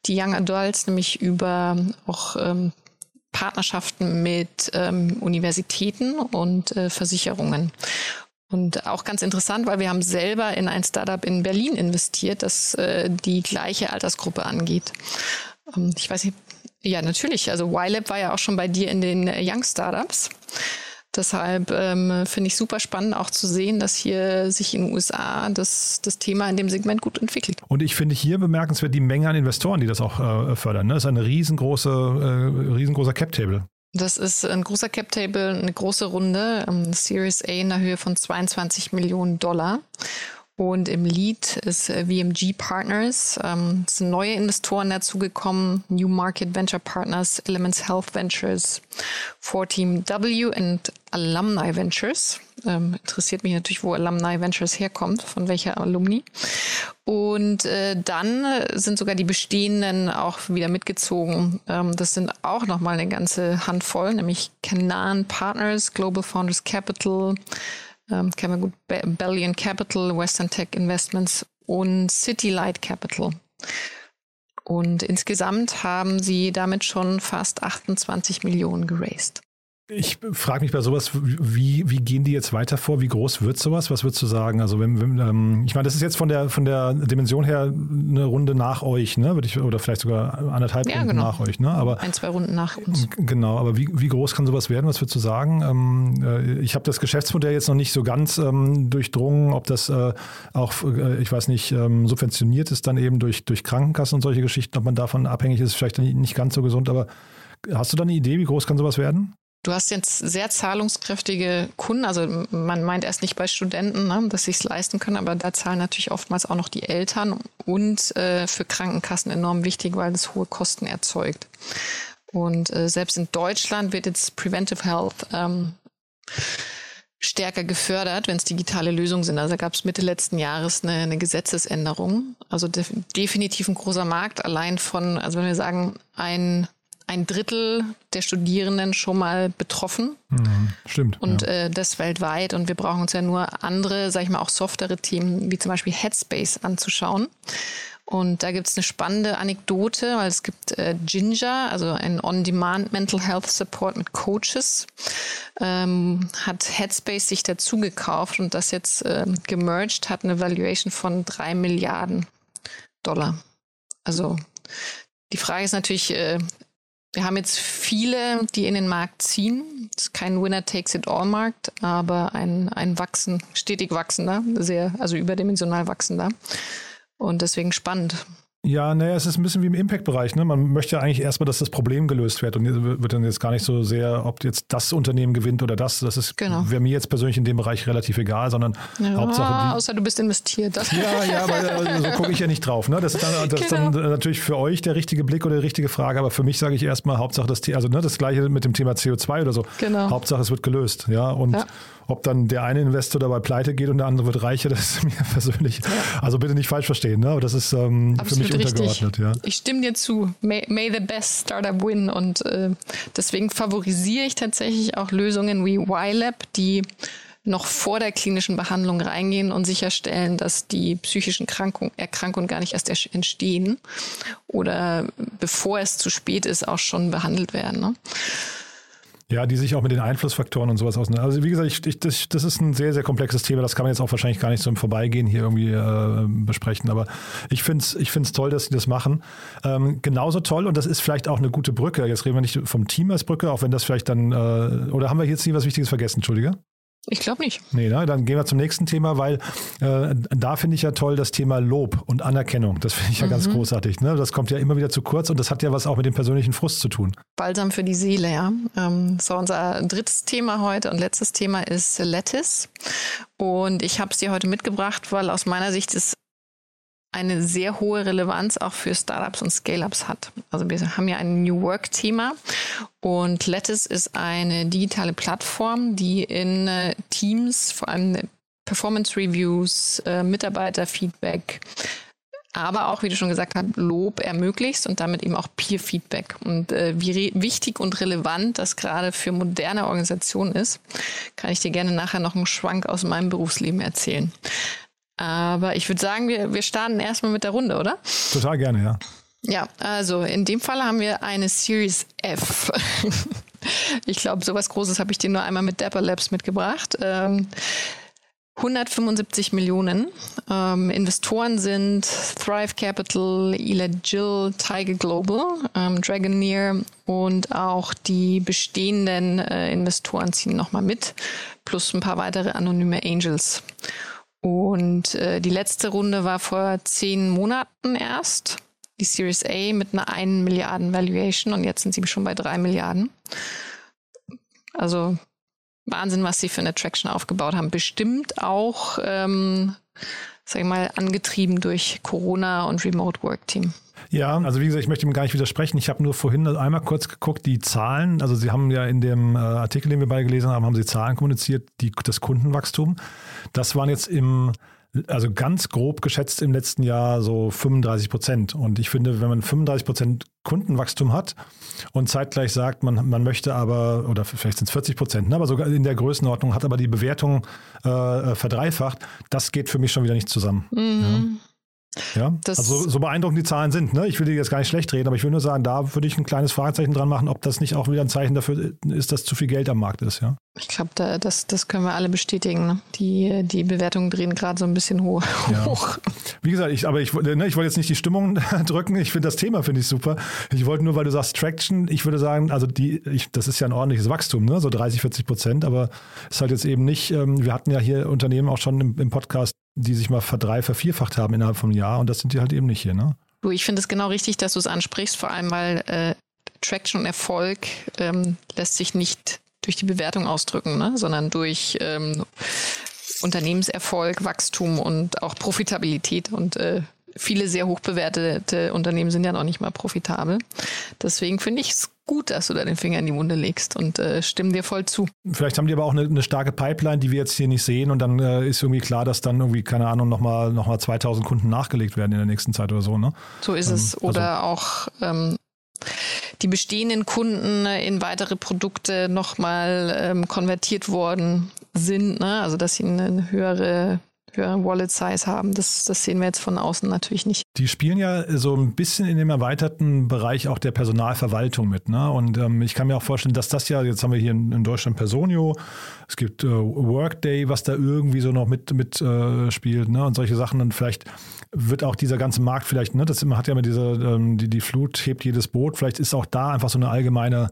die Young Adults, nämlich über auch ähm, Partnerschaften mit ähm, Universitäten und äh, Versicherungen. Und auch ganz interessant, weil wir haben selber in ein Startup in Berlin investiert, das äh, die gleiche Altersgruppe angeht. Ähm, ich weiß nicht, ja, natürlich. Also YLab war ja auch schon bei dir in den Young Startups. Deshalb ähm, finde ich super spannend auch zu sehen, dass hier sich in den USA das, das Thema in dem Segment gut entwickelt. Und ich finde hier bemerkenswert die Menge an Investoren, die das auch äh, fördern. Ne? Das ist eine riesengroße, äh, riesengroßer Cap-Table. Das ist ein großer Cap-Table, eine große Runde, ähm, Series A in der Höhe von 22 Millionen Dollar. Und im Lead ist äh, VMG Partners. Ähm, es sind neue Investoren dazugekommen. New Market Venture Partners, Elements Health Ventures, 4Team W und Alumni Ventures. Ähm, interessiert mich natürlich, wo Alumni Ventures herkommt, von welcher Alumni. Und äh, dann sind sogar die bestehenden auch wieder mitgezogen. Ähm, das sind auch nochmal eine ganze Handvoll, nämlich Canan Partners, Global Founders Capital, ähm, kennen wir gut, Bellion Capital, Western Tech Investments und City Light Capital. Und insgesamt haben sie damit schon fast 28 Millionen geraced. Ich frage mich bei sowas, wie, wie gehen die jetzt weiter vor? Wie groß wird sowas? Was würdest du sagen? Also wenn, wenn ähm, ich meine, das ist jetzt von der von der Dimension her eine Runde nach euch, ne? Würde ich, oder vielleicht sogar anderthalb ja, Runden genau. nach euch, ne? Aber ein, zwei Runden nach uns. Genau, aber wie, wie groß kann sowas werden? Was würdest du sagen? Ähm, äh, ich habe das Geschäftsmodell jetzt noch nicht so ganz ähm, durchdrungen, ob das äh, auch, äh, ich weiß nicht, ähm, subventioniert ist dann eben durch, durch Krankenkassen und solche Geschichten, ob man davon abhängig ist, vielleicht nicht ganz so gesund, aber hast du da eine Idee, wie groß kann sowas werden? Du hast jetzt sehr zahlungskräftige Kunden. Also man meint erst nicht bei Studenten, ne, dass sie es leisten können, aber da zahlen natürlich oftmals auch noch die Eltern und äh, für Krankenkassen enorm wichtig, weil es hohe Kosten erzeugt. Und äh, selbst in Deutschland wird jetzt Preventive Health ähm, stärker gefördert, wenn es digitale Lösungen sind. Also gab es Mitte letzten Jahres eine, eine Gesetzesänderung. Also def definitiv ein großer Markt, allein von, also wenn wir sagen, ein ein Drittel der Studierenden schon mal betroffen. Mhm, stimmt. Und ja. äh, das weltweit. Und wir brauchen uns ja nur andere, sag ich mal, auch softere Themen, wie zum Beispiel Headspace anzuschauen. Und da gibt es eine spannende Anekdote, weil es gibt äh, Ginger, also ein On-Demand Mental Health Support mit Coaches, ähm, hat Headspace sich dazu gekauft und das jetzt äh, gemerged, hat eine Valuation von drei Milliarden Dollar. Also die Frage ist natürlich, äh, wir haben jetzt viele, die in den Markt ziehen. Es ist kein Winner-Takes-it-all-Markt, aber ein, ein wachsen, stetig wachsender, sehr, also überdimensional wachsender. Und deswegen spannend. Ja, naja, es ist ein bisschen wie im Impact-Bereich. Ne? Man möchte ja eigentlich erstmal, dass das Problem gelöst wird und wird dann jetzt gar nicht so sehr, ob jetzt das Unternehmen gewinnt oder das. Das ist genau. wäre mir jetzt persönlich in dem Bereich relativ egal, sondern ja, Hauptsache. Die, außer du bist investiert. Ja, ja, aber also, so gucke ich ja nicht drauf. Ne? Das ist, dann, das genau. ist dann natürlich für euch der richtige Blick oder die richtige Frage, aber für mich sage ich erstmal Hauptsache das also ne, das gleiche mit dem Thema CO2 oder so. Genau. Hauptsache es wird gelöst. Ja, und ja. Ob dann der eine Investor dabei pleite geht und der andere wird reicher, das ist mir persönlich. Also bitte nicht falsch verstehen, ne? aber das ist ähm, für mich untergeordnet. Ja. Ich stimme dir zu. May, may the best startup win. Und äh, deswegen favorisiere ich tatsächlich auch Lösungen wie YLab, die noch vor der klinischen Behandlung reingehen und sicherstellen, dass die psychischen Krankung, Erkrankungen gar nicht erst entstehen oder bevor es zu spät ist, auch schon behandelt werden. Ne? Ja, die sich auch mit den Einflussfaktoren und sowas auseinander. Also wie gesagt, ich, ich, das, das ist ein sehr, sehr komplexes Thema. Das kann man jetzt auch wahrscheinlich gar nicht so im Vorbeigehen hier irgendwie äh, besprechen. Aber ich finde es ich find's toll, dass sie das machen. Ähm, genauso toll, und das ist vielleicht auch eine gute Brücke. Jetzt reden wir nicht vom Team als Brücke, auch wenn das vielleicht dann, äh, oder haben wir jetzt nie was Wichtiges vergessen, Entschuldige? Ich glaube nicht. Nee, ne? dann gehen wir zum nächsten Thema, weil äh, da finde ich ja toll das Thema Lob und Anerkennung. Das finde ich ja mhm. ganz großartig. Ne? Das kommt ja immer wieder zu kurz und das hat ja was auch mit dem persönlichen Frust zu tun. Balsam für die Seele, ja. Ähm, so, unser drittes Thema heute und letztes Thema ist Lettuce. Und ich habe es dir heute mitgebracht, weil aus meiner Sicht ist eine sehr hohe Relevanz auch für Startups und Scale-ups hat. Also wir haben ja ein New Work-Thema und Lattice ist eine digitale Plattform, die in äh, Teams, vor allem Performance Reviews, äh, Mitarbeiterfeedback, aber auch, wie du schon gesagt hast, Lob ermöglicht und damit eben auch Peer-Feedback. Und äh, wie wichtig und relevant das gerade für moderne Organisationen ist, kann ich dir gerne nachher noch einen Schwank aus meinem Berufsleben erzählen. Aber ich würde sagen, wir, wir starten erstmal mit der Runde, oder? Total gerne, ja. Ja, also in dem Fall haben wir eine Series F. ich glaube, sowas Großes habe ich dir nur einmal mit Dapper Labs mitgebracht. Ähm, 175 Millionen. Ähm, Investoren sind Thrive Capital, Jill, Tiger Global, ähm, Dragoneer und auch die bestehenden äh, Investoren ziehen nochmal mit, plus ein paar weitere anonyme Angels. Und äh, die letzte Runde war vor zehn Monaten erst. Die Series A mit einer 1 Milliarden Valuation und jetzt sind sie schon bei 3 Milliarden. Also Wahnsinn, was sie für eine Traction aufgebaut haben. Bestimmt auch, ähm, sag ich mal, angetrieben durch Corona und Remote Work Team. Ja, also wie gesagt, ich möchte ihm gar nicht widersprechen. Ich habe nur vorhin einmal kurz geguckt, die Zahlen. Also Sie haben ja in dem äh, Artikel, den wir beide gelesen haben, haben Sie Zahlen kommuniziert, die, das Kundenwachstum. Das waren jetzt im also ganz grob geschätzt im letzten Jahr so 35 Prozent. Und ich finde, wenn man 35 Prozent Kundenwachstum hat und zeitgleich sagt, man, man möchte aber, oder vielleicht sind es 40 Prozent, ne, aber sogar in der Größenordnung hat aber die Bewertung äh, verdreifacht, das geht für mich schon wieder nicht zusammen. Mhm. Ja. Das also so beeindruckend die Zahlen sind. Ne? Ich will die jetzt gar nicht schlecht reden, aber ich will nur sagen, da würde ich ein kleines Fragezeichen dran machen, ob das nicht auch wieder ein Zeichen dafür ist, dass zu viel Geld am Markt ist. Ja? Ich glaube, da, das, das können wir alle bestätigen. Ne? Die, die Bewertungen drehen gerade so ein bisschen hoch. Ja. Wie gesagt, ich, aber ich, ne, ich wollte jetzt nicht die Stimmung drücken. Ich finde das Thema finde ich super. Ich wollte nur, weil du sagst Traction, ich würde sagen, also die, ich, das ist ja ein ordentliches Wachstum, ne? so 30, 40 Prozent, aber es ist halt jetzt eben nicht, ähm, wir hatten ja hier Unternehmen auch schon im, im Podcast, die sich mal verdrei, vervierfacht haben innerhalb vom Jahr und das sind die halt eben nicht hier, ne? Du, ich finde es genau richtig, dass du es ansprichst, vor allem weil äh, Traction und Erfolg ähm, lässt sich nicht durch die Bewertung ausdrücken, ne? sondern durch ähm, Unternehmenserfolg, Wachstum und auch Profitabilität. Und äh, viele sehr hoch bewertete Unternehmen sind ja noch nicht mal profitabel. Deswegen finde ich es gut, dass du da den Finger in die Wunde legst und äh, stimmen dir voll zu. Vielleicht haben die aber auch eine, eine, starke Pipeline, die wir jetzt hier nicht sehen und dann äh, ist irgendwie klar, dass dann irgendwie, keine Ahnung, nochmal noch mal 2000 Kunden nachgelegt werden in der nächsten Zeit oder so. Ne? So ist ähm, es. Oder also. auch ähm, die bestehenden Kunden in weitere Produkte nochmal ähm, konvertiert worden sind. Ne? Also dass sie eine höhere höheren Wallet Size haben. Das, das sehen wir jetzt von außen natürlich nicht. Die spielen ja so ein bisschen in dem erweiterten Bereich auch der Personalverwaltung mit. Ne? Und ähm, ich kann mir auch vorstellen, dass das ja, jetzt haben wir hier in, in Deutschland Personio, es gibt äh, Workday, was da irgendwie so noch mit, mit äh, spielt ne? und solche Sachen. Und vielleicht wird auch dieser ganze Markt vielleicht, ne, das hat ja mit dieser, ähm, die, die Flut hebt jedes Boot, vielleicht ist auch da einfach so eine allgemeine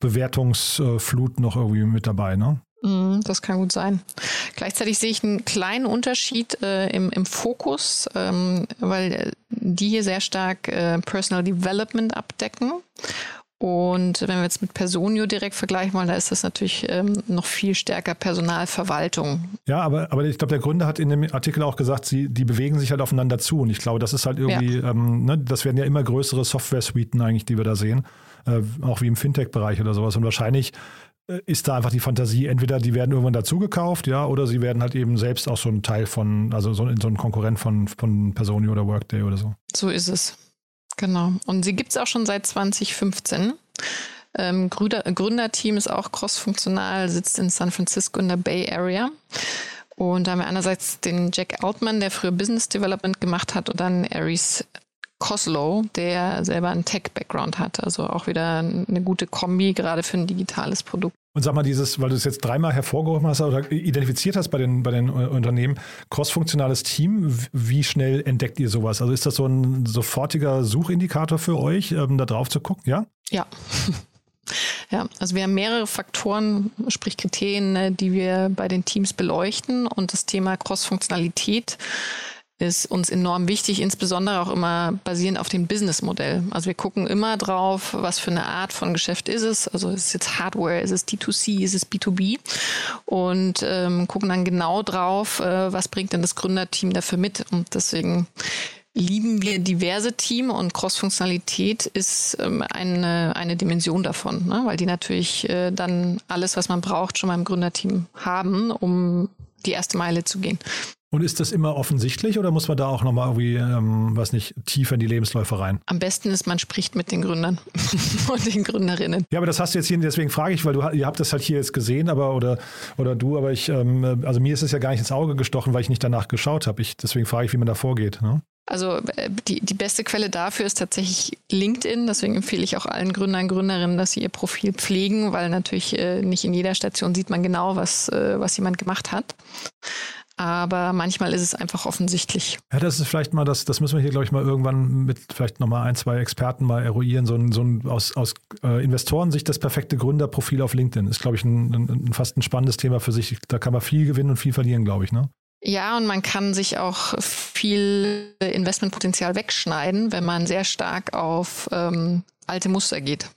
Bewertungsflut noch irgendwie mit dabei, ne? Mhm, das kann gut sein. Gleichzeitig sehe ich einen kleinen Unterschied äh, im, im Fokus, ähm, weil die hier sehr stark äh, Personal Development abdecken. Und wenn wir jetzt mit Personio direkt vergleichen wollen, da ist das natürlich ähm, noch viel stärker Personalverwaltung. Ja, aber, aber ich glaube, der Gründer hat in dem Artikel auch gesagt, sie, die bewegen sich halt aufeinander zu. Und ich glaube, das ist halt irgendwie, ja. ähm, ne, das werden ja immer größere Software-Suiten eigentlich, die wir da sehen. Äh, auch wie im Fintech-Bereich oder sowas. Und wahrscheinlich äh, ist da einfach die Fantasie, entweder die werden irgendwann dazugekauft, ja, oder sie werden halt eben selbst auch so ein Teil von, also so, so ein Konkurrent von, von Personio oder Workday oder so. So ist es. Genau. Und sie gibt es auch schon seit 2015. Ähm, Gründer, Gründerteam ist auch crossfunktional, sitzt in San Francisco in der Bay Area. Und da haben wir einerseits den Jack Altman, der früher Business Development gemacht hat, und dann Aries Coslow, der selber einen Tech-Background hat. Also auch wieder eine gute Kombi, gerade für ein digitales Produkt. Und sag mal, dieses, weil du es jetzt dreimal hervorgehoben hast oder identifiziert hast bei den, bei den Unternehmen, crossfunktionales Team, wie schnell entdeckt ihr sowas? Also ist das so ein sofortiger Suchindikator für euch, ähm, da drauf zu gucken, ja? Ja. Ja, also wir haben mehrere Faktoren, sprich Kriterien, ne, die wir bei den Teams beleuchten und das Thema Cross-Funktionalität ist uns enorm wichtig, insbesondere auch immer basierend auf dem Businessmodell. Also wir gucken immer drauf, was für eine Art von Geschäft ist es. Also ist es jetzt Hardware, ist es D2C, ist es B2B und ähm, gucken dann genau drauf, äh, was bringt denn das Gründerteam dafür mit. Und deswegen lieben wir diverse Team und Cross-Funktionalität ist ähm, eine, eine Dimension davon, ne? weil die natürlich äh, dann alles, was man braucht, schon mal im Gründerteam haben, um die erste Meile zu gehen. Und ist das immer offensichtlich oder muss man da auch nochmal irgendwie, ähm, was nicht, tiefer in die Lebensläufe rein? Am besten ist, man spricht mit den Gründern und den Gründerinnen. Ja, aber das hast du jetzt hier, deswegen frage ich, weil du, ihr habt das halt hier jetzt gesehen, aber oder, oder du, aber ich, ähm, also mir ist es ja gar nicht ins Auge gestochen, weil ich nicht danach geschaut habe. Ich, deswegen frage ich, wie man da vorgeht. Ne? Also die, die beste Quelle dafür ist tatsächlich LinkedIn. Deswegen empfehle ich auch allen Gründern und Gründerinnen, dass sie ihr Profil pflegen, weil natürlich äh, nicht in jeder Station sieht man genau, was, äh, was jemand gemacht hat aber manchmal ist es einfach offensichtlich. Ja, das ist vielleicht mal das, das müssen wir hier, glaube ich, mal irgendwann mit vielleicht nochmal ein, zwei Experten mal eruieren. So ein, so ein aus, aus äh, Investorensicht das perfekte Gründerprofil auf LinkedIn ist, glaube ich, ein, ein, fast ein spannendes Thema für sich. Da kann man viel gewinnen und viel verlieren, glaube ich, ne? Ja, und man kann sich auch viel Investmentpotenzial wegschneiden, wenn man sehr stark auf ähm, alte Muster geht.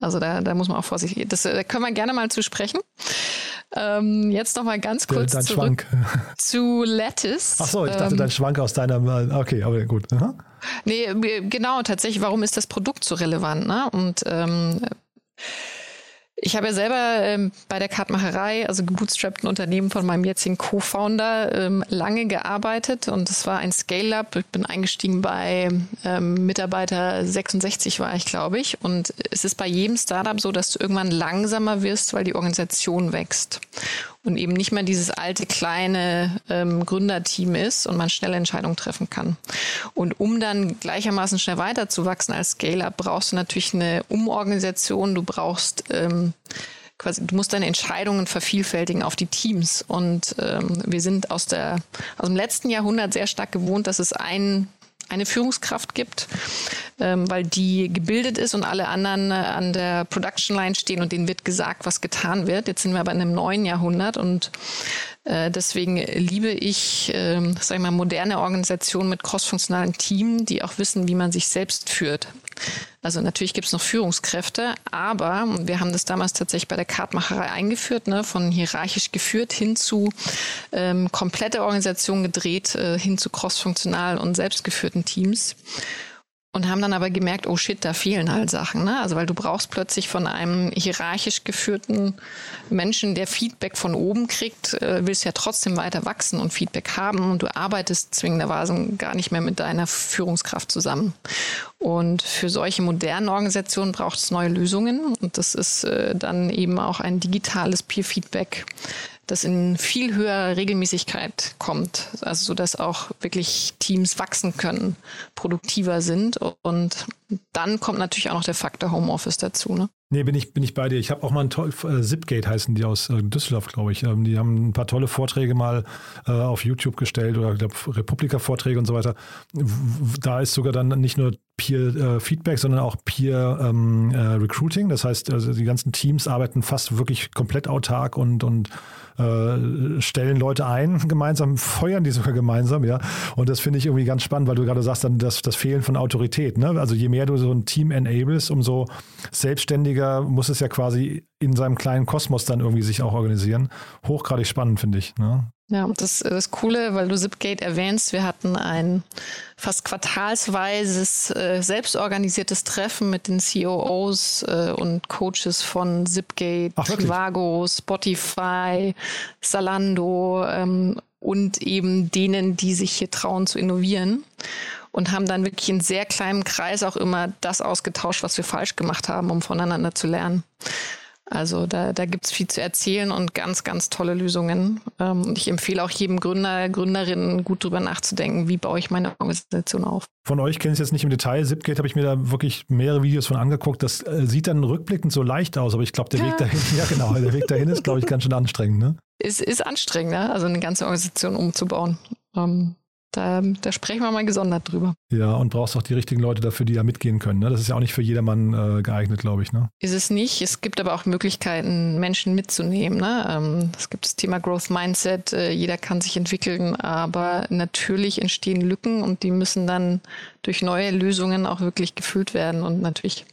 Also da, da muss man auch vorsichtig. Das, da können wir gerne mal zu sprechen. Ähm, jetzt noch mal ganz kurz dein zurück Schwank. zu Lattice. Ach so, ich dachte, ähm, dein Schwank aus deiner. Okay, aber gut. Aha. Nee, genau, tatsächlich. Warum ist das Produkt so relevant? Ne? Und ähm, ich habe ja selber ähm, bei der Kartmacherei, also gebootstrappten Unternehmen von meinem jetzigen Co-Founder, ähm, lange gearbeitet und es war ein Scale-Up. Ich bin eingestiegen bei ähm, Mitarbeiter 66 war ich, glaube ich. Und es ist bei jedem Startup so, dass du irgendwann langsamer wirst, weil die Organisation wächst und eben nicht mehr dieses alte kleine ähm, Gründerteam ist und man schnelle Entscheidungen treffen kann. Und um dann gleichermaßen schnell weiterzuwachsen als Scale-up, brauchst du natürlich eine Umorganisation, du brauchst ähm, quasi, du musst deine Entscheidungen vervielfältigen auf die Teams. Und ähm, wir sind aus der aus dem letzten Jahrhundert sehr stark gewohnt, dass es ein eine Führungskraft gibt, ähm, weil die gebildet ist und alle anderen äh, an der Production Line stehen und denen wird gesagt, was getan wird. Jetzt sind wir aber in einem neuen Jahrhundert und äh, deswegen liebe ich, äh, sag ich mal, moderne Organisationen mit crossfunktionalen Teams, die auch wissen, wie man sich selbst führt. Also natürlich gibt es noch Führungskräfte, aber wir haben das damals tatsächlich bei der Kartmacherei eingeführt, ne, von hierarchisch geführt hin zu ähm, komplette Organisation gedreht, äh, hin zu crossfunktionalen und selbstgeführten Teams und haben dann aber gemerkt, oh shit, da fehlen halt Sachen. Ne? Also weil du brauchst plötzlich von einem hierarchisch geführten Menschen, der Feedback von oben kriegt, äh, willst ja trotzdem weiter wachsen und Feedback haben und du arbeitest zwingenderweise gar nicht mehr mit deiner Führungskraft zusammen. Und für solche modernen Organisationen braucht es neue Lösungen und das ist äh, dann eben auch ein digitales Peer-Feedback das in viel höherer Regelmäßigkeit kommt, also so dass auch wirklich Teams wachsen können, produktiver sind und dann kommt natürlich auch noch der Faktor Homeoffice dazu. Ne? Nee, bin ich, bin ich bei dir. Ich habe auch mal ein toll, äh, Zipgate heißen die aus äh, Düsseldorf, glaube ich. Ähm, die haben ein paar tolle Vorträge mal äh, auf YouTube gestellt oder Republika-Vorträge und so weiter. Da ist sogar dann nicht nur Peer-Feedback, äh, sondern auch Peer-Recruiting. Ähm, äh, das heißt, also die ganzen Teams arbeiten fast wirklich komplett autark und, und äh, stellen Leute ein gemeinsam, feuern die sogar gemeinsam, ja. Und das finde ich irgendwie ganz spannend, weil du gerade sagst, dann das, das Fehlen von Autorität. Ne? Also je mehr du so ein Team enables, umso selbstständiger muss es ja quasi in seinem kleinen Kosmos dann irgendwie sich auch organisieren. Hochgradig spannend, finde ich. Ne? Ja, das, das Coole, weil du Zipgate erwähnst, wir hatten ein fast quartalsweises, äh, selbstorganisiertes Treffen mit den COOs äh, und Coaches von Zipgate, Ach, Trivago, Spotify, Salando ähm, und eben denen, die sich hier trauen zu innovieren und haben dann wirklich in sehr kleinem Kreis auch immer das ausgetauscht, was wir falsch gemacht haben, um voneinander zu lernen. Also da, da gibt es viel zu erzählen und ganz, ganz tolle Lösungen. Ähm, und ich empfehle auch jedem Gründer, Gründerin gut drüber nachzudenken, wie baue ich meine Organisation auf. Von euch kenne ich es jetzt nicht im Detail. Zipgate habe ich mir da wirklich mehrere Videos von angeguckt. Das äh, sieht dann rückblickend so leicht aus, aber ich glaube, der ja. Weg dahin, ja genau, der Weg dahin ist, glaube ich, ganz schön anstrengend. Ne? Es ist anstrengend, ne? also eine ganze Organisation umzubauen. Ähm, da, da sprechen wir mal gesondert drüber. Ja, und brauchst auch die richtigen Leute dafür, die da mitgehen können. Ne? Das ist ja auch nicht für jedermann äh, geeignet, glaube ich. Ne? Ist es nicht. Es gibt aber auch Möglichkeiten, Menschen mitzunehmen. Ne? Ähm, es gibt das Thema Growth Mindset. Äh, jeder kann sich entwickeln, aber natürlich entstehen Lücken und die müssen dann durch neue Lösungen auch wirklich gefüllt werden. Und natürlich,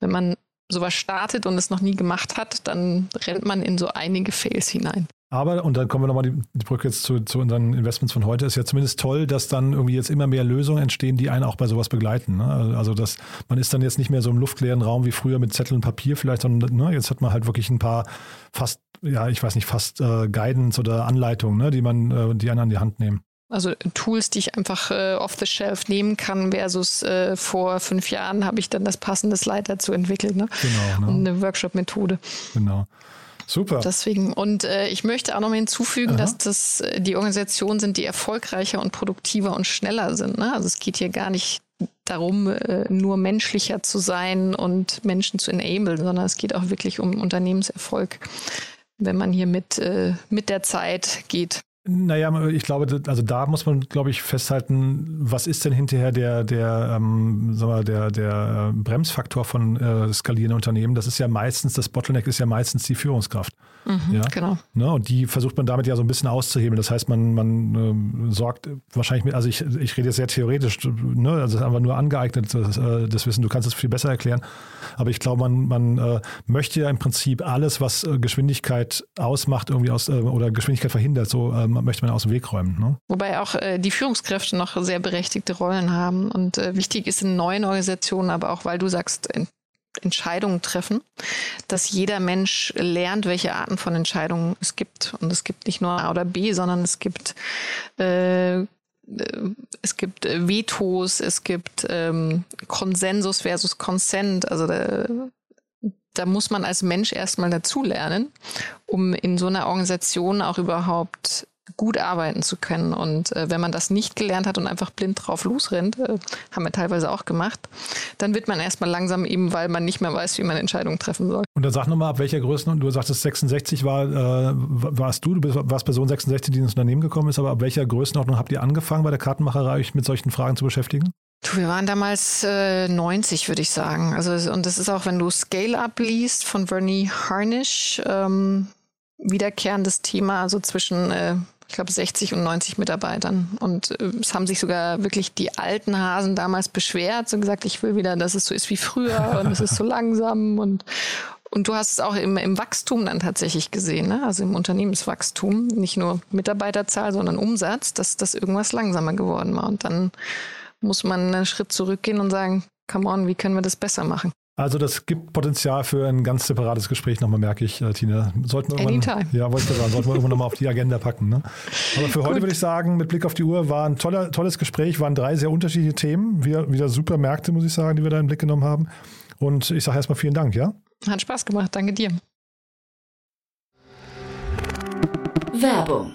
wenn man sowas startet und es noch nie gemacht hat, dann rennt man in so einige Fails hinein. Aber, und dann kommen wir nochmal die, die Brücke jetzt zu, zu unseren Investments von heute, ist ja zumindest toll, dass dann irgendwie jetzt immer mehr Lösungen entstehen, die einen auch bei sowas begleiten. Ne? Also dass man ist dann jetzt nicht mehr so im luftleeren Raum wie früher mit Zettel und Papier vielleicht, sondern ne, jetzt hat man halt wirklich ein paar fast, ja, ich weiß nicht, fast äh, Guidance oder Anleitungen, ne, die man, äh, die einen an die Hand nehmen. Also Tools, die ich einfach äh, off the shelf nehmen kann, versus äh, vor fünf Jahren habe ich dann das passende Slide dazu entwickelt. Ne? Genau. Ne? Und eine Workshop-Methode. Genau. Super. Deswegen, und äh, ich möchte auch noch mal hinzufügen, Aha. dass das äh, die Organisationen sind, die erfolgreicher und produktiver und schneller sind. Ne? Also es geht hier gar nicht darum, äh, nur menschlicher zu sein und Menschen zu enablen, sondern es geht auch wirklich um Unternehmenserfolg, wenn man hier mit, äh, mit der Zeit geht. Naja, ich glaube, also da muss man, glaube ich, festhalten, was ist denn hinterher der, der, ähm, sagen wir, der, der äh, Bremsfaktor von äh, skalierenden Unternehmen? Das ist ja meistens, das Bottleneck ist ja meistens die Führungskraft. Mhm, ja? Genau. Ne? Und die versucht man damit ja so ein bisschen auszuhebeln. Das heißt, man, man äh, sorgt wahrscheinlich mit, also ich, ich rede jetzt sehr theoretisch, ne? also das ist einfach nur angeeignet, das, äh, das Wissen, du kannst es viel besser erklären. Aber ich glaube, man, man äh, möchte ja im Prinzip alles, was äh, Geschwindigkeit ausmacht, irgendwie aus äh, oder Geschwindigkeit verhindert, so ähm, möchte man aus dem Weg räumen. Ne? Wobei auch äh, die Führungskräfte noch sehr berechtigte Rollen haben. Und äh, wichtig ist in neuen Organisationen, aber auch weil du sagst, Entscheidungen treffen, dass jeder Mensch lernt, welche Arten von Entscheidungen es gibt. Und es gibt nicht nur A oder B, sondern es gibt äh, es gibt Vetos, es gibt ähm, Konsensus versus Consent. Also da, da muss man als Mensch erstmal dazulernen, um in so einer Organisation auch überhaupt gut arbeiten zu können. Und äh, wenn man das nicht gelernt hat und einfach blind drauf losrennt, äh, haben wir teilweise auch gemacht, dann wird man erstmal langsam eben, weil man nicht mehr weiß, wie man Entscheidungen treffen soll. Und dann sag nochmal, ab welcher Größe, du sagtest 66 war, äh, warst du, du warst Person 66, die ins Unternehmen gekommen ist, aber ab welcher Größenordnung habt ihr angefangen bei der Kartenmacherei, euch mit solchen Fragen zu beschäftigen? Wir waren damals äh, 90, würde ich sagen. Also, und das ist auch, wenn du Scale-Up liest von Bernie Harnish, ähm, wiederkehrendes Thema, also zwischen, äh, ich glaube, 60 und 90 Mitarbeitern. Und äh, es haben sich sogar wirklich die alten Hasen damals beschwert und gesagt, ich will wieder, dass es so ist wie früher und es ist so langsam und und du hast es auch im, im Wachstum dann tatsächlich gesehen, ne? also im Unternehmenswachstum, nicht nur Mitarbeiterzahl, sondern Umsatz, dass das irgendwas langsamer geworden war. Und dann muss man einen Schritt zurückgehen und sagen, come on, wie können wir das besser machen? Also das gibt Potenzial für ein ganz separates Gespräch nochmal, merke ich, äh, Tina. Sollten wir Anytime. Ja, wollte ich sagen, sollten wir irgendwann nochmal auf die Agenda packen. Ne? Aber für heute würde ich sagen, mit Blick auf die Uhr war ein toller, tolles Gespräch, waren drei sehr unterschiedliche Themen, wieder, wieder super Märkte, muss ich sagen, die wir da im Blick genommen haben. Und ich sage erstmal vielen Dank, ja? Hat Spaß gemacht, danke dir. Werbung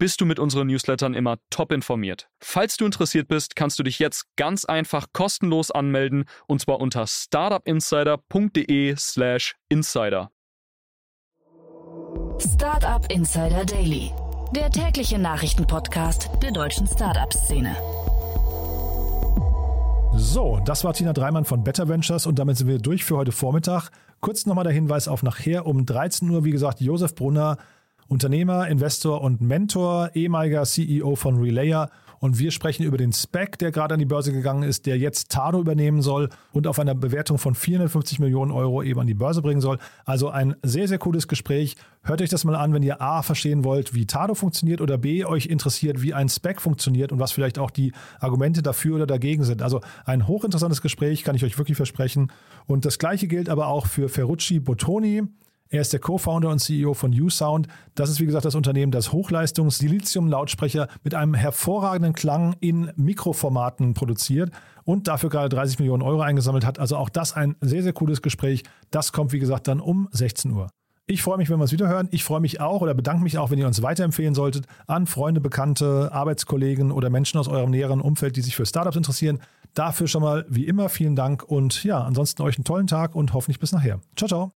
bist du mit unseren Newslettern immer top informiert. Falls du interessiert bist, kannst du dich jetzt ganz einfach kostenlos anmelden und zwar unter startupinsider.de/slash insider. Startup Insider Daily, der tägliche Nachrichtenpodcast der deutschen Startup-Szene. So, das war Tina Dreimann von Better Ventures und damit sind wir durch für heute Vormittag. Kurz nochmal der Hinweis auf nachher um 13 Uhr, wie gesagt, Josef Brunner Unternehmer, Investor und Mentor, ehemaliger CEO von Relayer. Und wir sprechen über den Spec, der gerade an die Börse gegangen ist, der jetzt Tado übernehmen soll und auf einer Bewertung von 450 Millionen Euro eben an die Börse bringen soll. Also ein sehr, sehr cooles Gespräch. Hört euch das mal an, wenn ihr A verstehen wollt, wie Tado funktioniert oder B euch interessiert, wie ein Spec funktioniert und was vielleicht auch die Argumente dafür oder dagegen sind. Also ein hochinteressantes Gespräch, kann ich euch wirklich versprechen. Und das gleiche gilt aber auch für Ferrucci Bottoni. Er ist der Co-Founder und CEO von U-Sound. Das ist, wie gesagt, das Unternehmen, das Hochleistungs-Silizium-Lautsprecher mit einem hervorragenden Klang in Mikroformaten produziert und dafür gerade 30 Millionen Euro eingesammelt hat. Also auch das ein sehr, sehr cooles Gespräch. Das kommt, wie gesagt, dann um 16 Uhr. Ich freue mich, wenn wir uns wiederhören. Ich freue mich auch oder bedanke mich auch, wenn ihr uns weiterempfehlen solltet an Freunde, Bekannte, Arbeitskollegen oder Menschen aus eurem näheren Umfeld, die sich für Startups interessieren. Dafür schon mal wie immer vielen Dank und ja, ansonsten euch einen tollen Tag und hoffentlich bis nachher. Ciao, ciao.